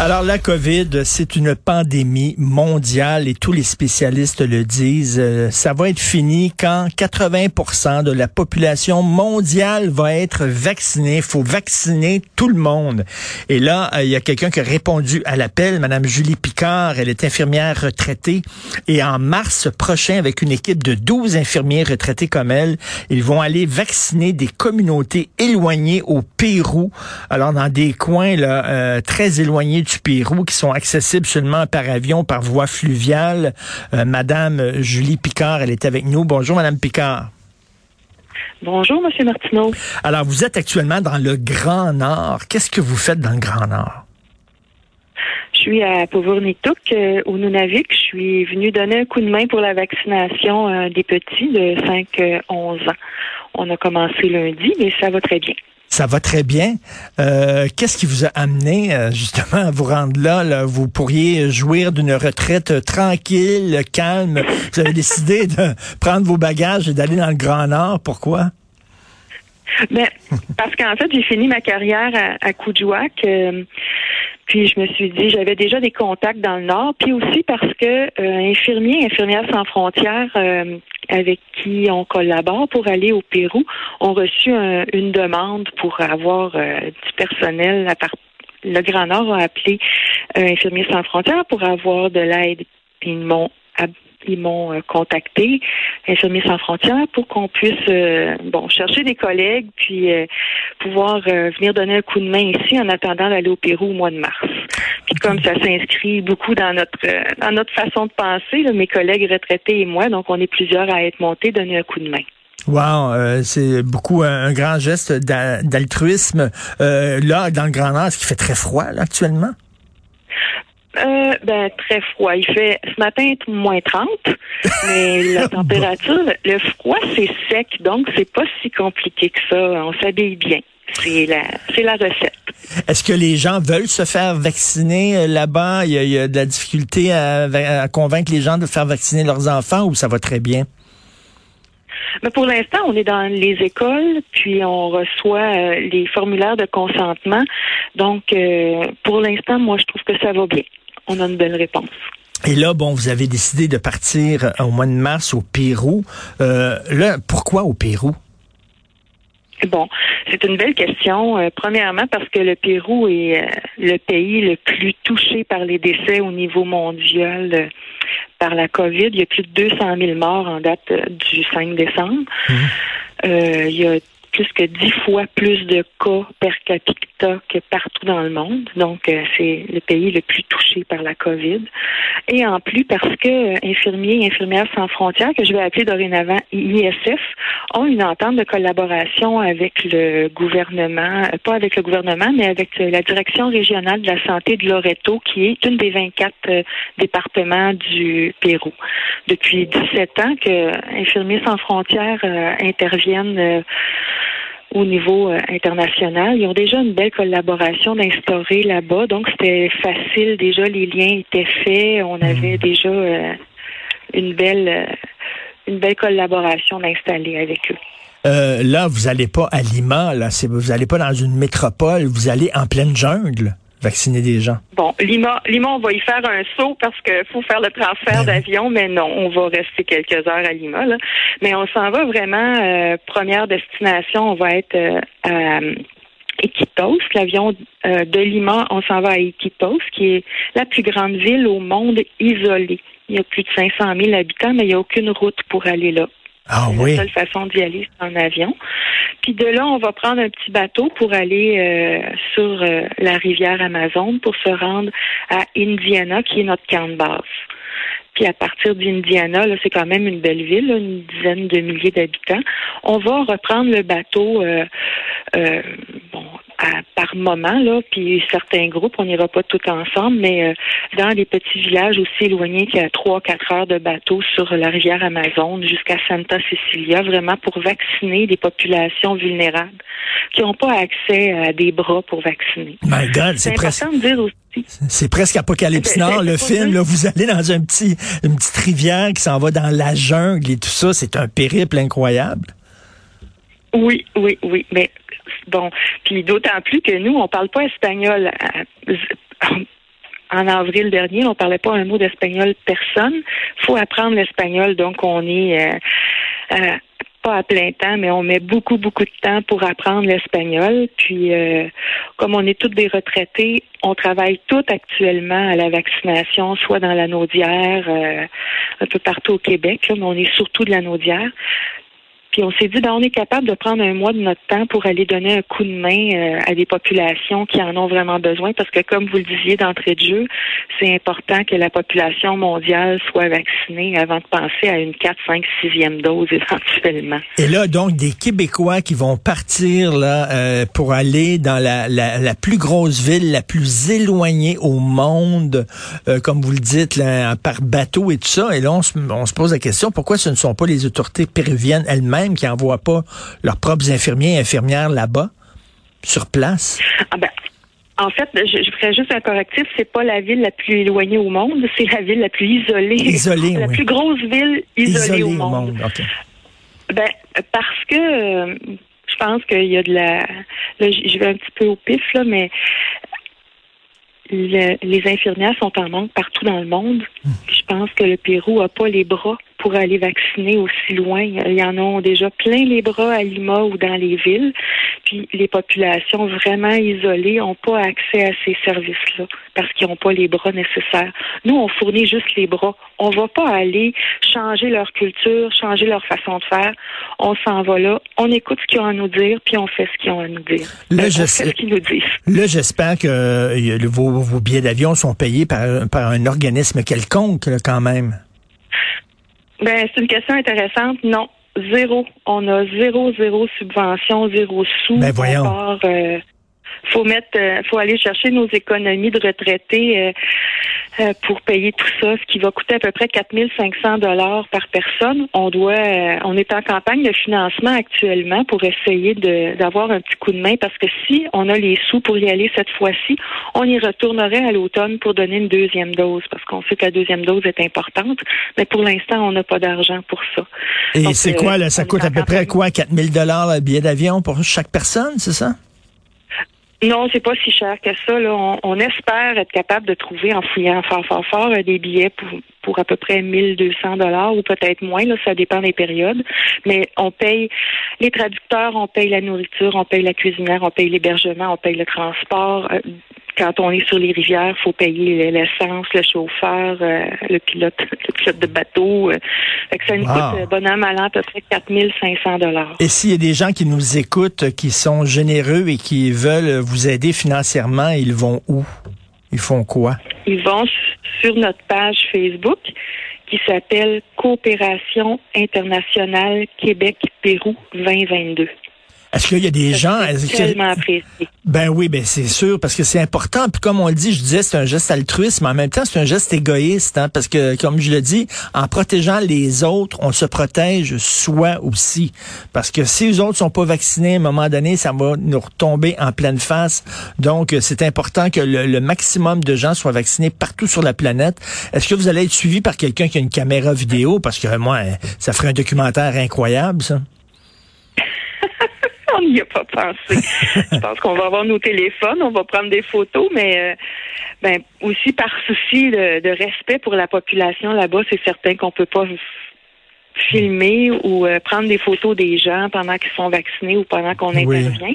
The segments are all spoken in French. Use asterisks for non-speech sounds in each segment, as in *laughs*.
Alors la COVID, c'est une pandémie mondiale et tous les spécialistes le disent. Euh, ça va être fini quand 80% de la population mondiale va être vaccinée. Il faut vacciner tout le monde. Et là, euh, il y a quelqu'un qui a répondu à l'appel, Madame Julie Picard. Elle est infirmière retraitée. Et en mars prochain, avec une équipe de 12 infirmiers retraités comme elle, ils vont aller vacciner des communautés éloignées au Pérou. Alors dans des coins là, euh, très éloignés du Pérou qui sont accessibles seulement par avion, par voie fluviale. Euh, Madame Julie Picard, elle est avec nous. Bonjour, Madame Picard. Bonjour, Monsieur Martineau. Alors, vous êtes actuellement dans le Grand Nord. Qu'est-ce que vous faites dans le Grand Nord? Je suis à Povurnituk, euh, au Nunavik. Je suis venue donner un coup de main pour la vaccination euh, des petits de 5-11 ans. On a commencé lundi, mais ça va très bien. Ça va très bien. Euh, Qu'est-ce qui vous a amené euh, justement à vous rendre là, Vous pourriez jouir d'une retraite tranquille, calme. Vous avez décidé de prendre vos bagages et d'aller dans le Grand Nord. Pourquoi? Ben, parce qu'en fait, j'ai fini ma carrière à, à euh, puis je me suis dit, j'avais déjà des contacts dans le Nord, puis aussi parce que euh, infirmiers, infirmières sans frontières euh, avec qui on collabore pour aller au Pérou ont reçu une demande pour avoir euh, du personnel à part le Grand Nord a appelé Infirmiers sans frontières pour avoir de l'aide. Ils m'ont ils m'ont euh, contacté, Infirmiers sans frontières, pour qu'on puisse euh, bon chercher des collègues puis euh, pouvoir venir donner un coup de main ici en attendant d'aller au Pérou au mois de mars. Puis comme ça s'inscrit beaucoup dans notre dans notre façon de penser, mes collègues retraités et moi, donc on est plusieurs à être montés, donner un coup de main. Wow, c'est beaucoup un, grand geste d'altruisme. là, dans le Grand Nord, est-ce qu'il fait très froid actuellement? Euh, ben, très froid. Il fait ce matin moins 30, mais la *laughs* température, le froid, c'est sec, donc c'est pas si compliqué que ça. On s'habille bien. C'est la, c'est la recette. Est-ce que les gens veulent se faire vacciner euh, là-bas? Il y, a, de la difficulté à, convaincre les gens de faire vacciner leurs enfants ou ça va très bien? Mais pour l'instant, on est dans les écoles, puis on reçoit euh, les formulaires de consentement. Donc, euh, pour l'instant, moi, je trouve que ça va bien on a une belle réponse. Et là, bon, vous avez décidé de partir au mois de mars au Pérou. Euh, là, pourquoi au Pérou? Bon, c'est une belle question. Euh, premièrement, parce que le Pérou est euh, le pays le plus touché par les décès au niveau mondial par la COVID. Il y a plus de 200 000 morts en date du 5 décembre. Mmh. il y a plus que dix fois plus de cas per capita partout dans le monde. Donc, euh, c'est le pays le plus touché par la COVID. Et en plus, parce que euh, infirmiers et infirmières sans frontières, que je vais appeler dorénavant ISF, ont une entente de collaboration avec le gouvernement, euh, pas avec le gouvernement, mais avec la direction régionale de la santé de Loreto, qui est une des 24 départements du Pérou. Depuis 17 ans que Infirmiers sans frontières interviennent au niveau euh, international. Ils ont déjà une belle collaboration d'instaurer là-bas, donc c'était facile. Déjà, les liens étaient faits. On mhm. avait déjà euh, une belle euh, une belle collaboration d'installer avec eux. là, vous n'allez pas à Lima, là, vous n'allez pas dans une métropole, vous allez en pleine jungle vacciner des gens? Bon, Lima, Lima, on va y faire un saut parce qu'il faut faire le transfert ben d'avion, mais non, on va rester quelques heures à Lima. Là. Mais on s'en va vraiment, euh, première destination, on va être euh, à Iquitos, l'avion euh, de Lima, on s'en va à Iquitos, qui est la plus grande ville au monde isolée. Il y a plus de 500 000 habitants, mais il n'y a aucune route pour aller là. Ah oui. La seule façon d'y aller, c'est en avion. Puis de là, on va prendre un petit bateau pour aller euh, sur euh, la rivière Amazon pour se rendre à Indiana, qui est notre camp de base. Puis à partir d'Indiana, là, c'est quand même une belle ville, une dizaine de milliers d'habitants. On va reprendre le bateau, euh, euh, bon, par moment, là, puis certains groupes, on n'ira pas tout ensemble, mais euh, dans des petits villages aussi éloignés qui a trois, quatre heures de bateau sur la rivière Amazon jusqu'à Santa Cecilia, vraiment pour vacciner des populations vulnérables qui n'ont pas accès à des bras pour vacciner. My God, c'est presque. C'est presque Apocalypse *laughs* Nord, le film. Là, vous allez dans un petit, une petite rivière qui s'en va dans la jungle et tout ça. C'est un périple incroyable. Oui, oui, oui. Mais bon, puis d'autant plus que nous, on parle pas espagnol. Euh, en avril dernier, on parlait pas un mot d'espagnol personne. Faut apprendre l'espagnol, donc on est euh, euh, pas à plein temps, mais on met beaucoup, beaucoup de temps pour apprendre l'espagnol. Puis, comme on est toutes des retraités, on travaille toutes actuellement à la vaccination, soit dans la Naudière, un peu partout au Québec, mais on est surtout de la Naudière. Puis on s'est dit, ben, on est capable de prendre un mois de notre temps pour aller donner un coup de main euh, à des populations qui en ont vraiment besoin, parce que comme vous le disiez d'entrée de jeu, c'est important que la population mondiale soit vaccinée avant de penser à une 4, 5, 6e dose *laughs* éventuellement. Et là, donc, des Québécois qui vont partir là euh, pour aller dans la, la, plus grosse ville, la plus éloignée au monde, euh, comme vous le dites, par bateau et tout ça. Et là, on on se pose la question, pourquoi ce ne sont pas les autorités péruviennes elles-mêmes qui n'envoient pas leurs propres infirmiers et infirmières là-bas, sur place? Ah ben, en fait, je, ferais juste un correctif. C'est pas la ville la plus éloignée au monde, c'est la ville la plus isolée. Isolée, *laughs* La plus grosse ville isolée, au monde. Ben, parce que euh, je pense qu'il y a de la. Là, je vais un petit peu au pif, là, mais les infirmières sont en manque partout dans le monde. Hmm. Je pense que le Pérou a pas les bras pour aller vacciner aussi loin. Il y en a déjà plein les bras à Lima ou dans les villes. Puis les populations vraiment isolées n'ont pas accès à ces services-là parce qu'ils n'ont pas les bras nécessaires. Nous, on fournit juste les bras. On ne va pas aller changer leur culture, changer leur façon de faire. On s'en va là, on écoute ce qu'ils ont à nous dire, puis on fait ce qu'ils ont à nous dire. Là, je ce qu'ils nous disent. Là, j'espère que euh, vos, billets d'avion sont payés par, un organisme quelconque, quand même. Ben, c'est une question intéressante. Non, zéro. On a zéro, zéro subvention, zéro sous. Ben, voyons. Euh, faut mettre, euh, faut aller chercher nos économies de retraités euh, euh, pour payer tout ça, ce qui va coûter à peu près 4500 dollars par personne. On doit, on est en campagne de financement actuellement pour essayer d'avoir un petit coup de main parce que si on a les sous pour y aller cette fois-ci, on y retournerait à l'automne pour donner une deuxième dose parce qu'on sait que la deuxième dose est importante, mais pour l'instant, on n'a pas d'argent pour ça. Et c'est quoi, là, ça coûte à peu près quoi, 4000 dollars le billet d'avion pour chaque personne, c'est ça? Non, c'est pas si cher que ça. Là. On, espère être capable de trouver en fouillant fort, fort, fort euh, des billets pour, pour à peu près 1200 dollars ou peut-être moins. Là, ça dépend des périodes. Mais on paye les traducteurs, on paye la nourriture, on paye la cuisinière, on paye l'hébergement, on paye le transport. Quand on est sur les rivières, il faut payer l'essence, le chauffeur, euh, le pilote, *laughs* le pilote de bateau. Euh, ça nous coûte, euh, bon an, mal à peu près 4500 dollars. Et s'il y a des gens qui nous écoutent, qui sont généreux et qui veulent vous aider financièrement, ils vont où? Ils font quoi? Ils vont sur notre page Facebook qui s'appelle Coopération internationale Québec-Pérou 2022. Est-ce qu'il y a des gens... Tellement apprécié. Ben oui, ben c'est sûr, parce que c'est important. Puis comme on le dit, je disais, c'est un geste altruiste, mais en même temps, c'est un geste égoïste, hein, parce que, comme je le dis, en protégeant les autres, on se protège soi aussi. Parce que si les autres sont pas vaccinés, à un moment donné, ça va nous retomber en pleine face. Donc, c'est important que le, le, maximum de gens soient vaccinés partout sur la planète. Est-ce que vous allez être suivi par quelqu'un qui a une caméra vidéo? Parce que moi, ça ferait un documentaire incroyable, ça *laughs* on n'y a pas pensé. je pense qu'on va avoir nos téléphones, on va prendre des photos, mais euh, ben aussi par souci de, respect pour la population là-bas, c'est certain qu'on peut pas filmer ou euh, prendre des photos des gens pendant qu'ils sont vaccinés ou pendant qu'on intervient.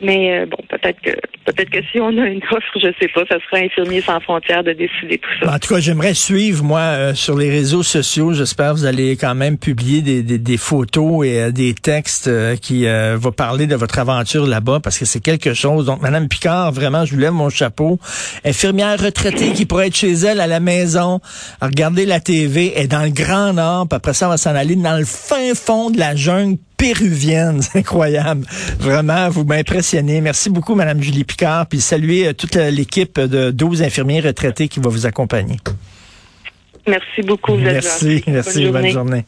Mais euh, bon, peut-être que peut-être que si on a une offre, je sais pas, ça sera Infirmiers sans frontières de décider tout ça. En tout cas, j'aimerais suivre moi euh, sur les réseaux sociaux. J'espère que vous allez quand même publier des, des, des photos et des textes qui vont parler de votre aventure là-bas parce que c'est quelque chose. Donc, Madame Picard, vraiment, je vous lève mon chapeau. Infirmière retraitée qui pourrait être chez elle à la maison, à regarder la TV, est dans le Grand Nord, puis après ça, on va s'en aller dans le fin fond de la jungle péruvienne. *laughs* C'est incroyable. Vraiment, vous m'impressionnez. Merci beaucoup, Madame Julie Picard, puis saluez euh, toute l'équipe de 12 infirmiers retraités qui va vous accompagner. Merci beaucoup. Merci, merci. Bonne journée.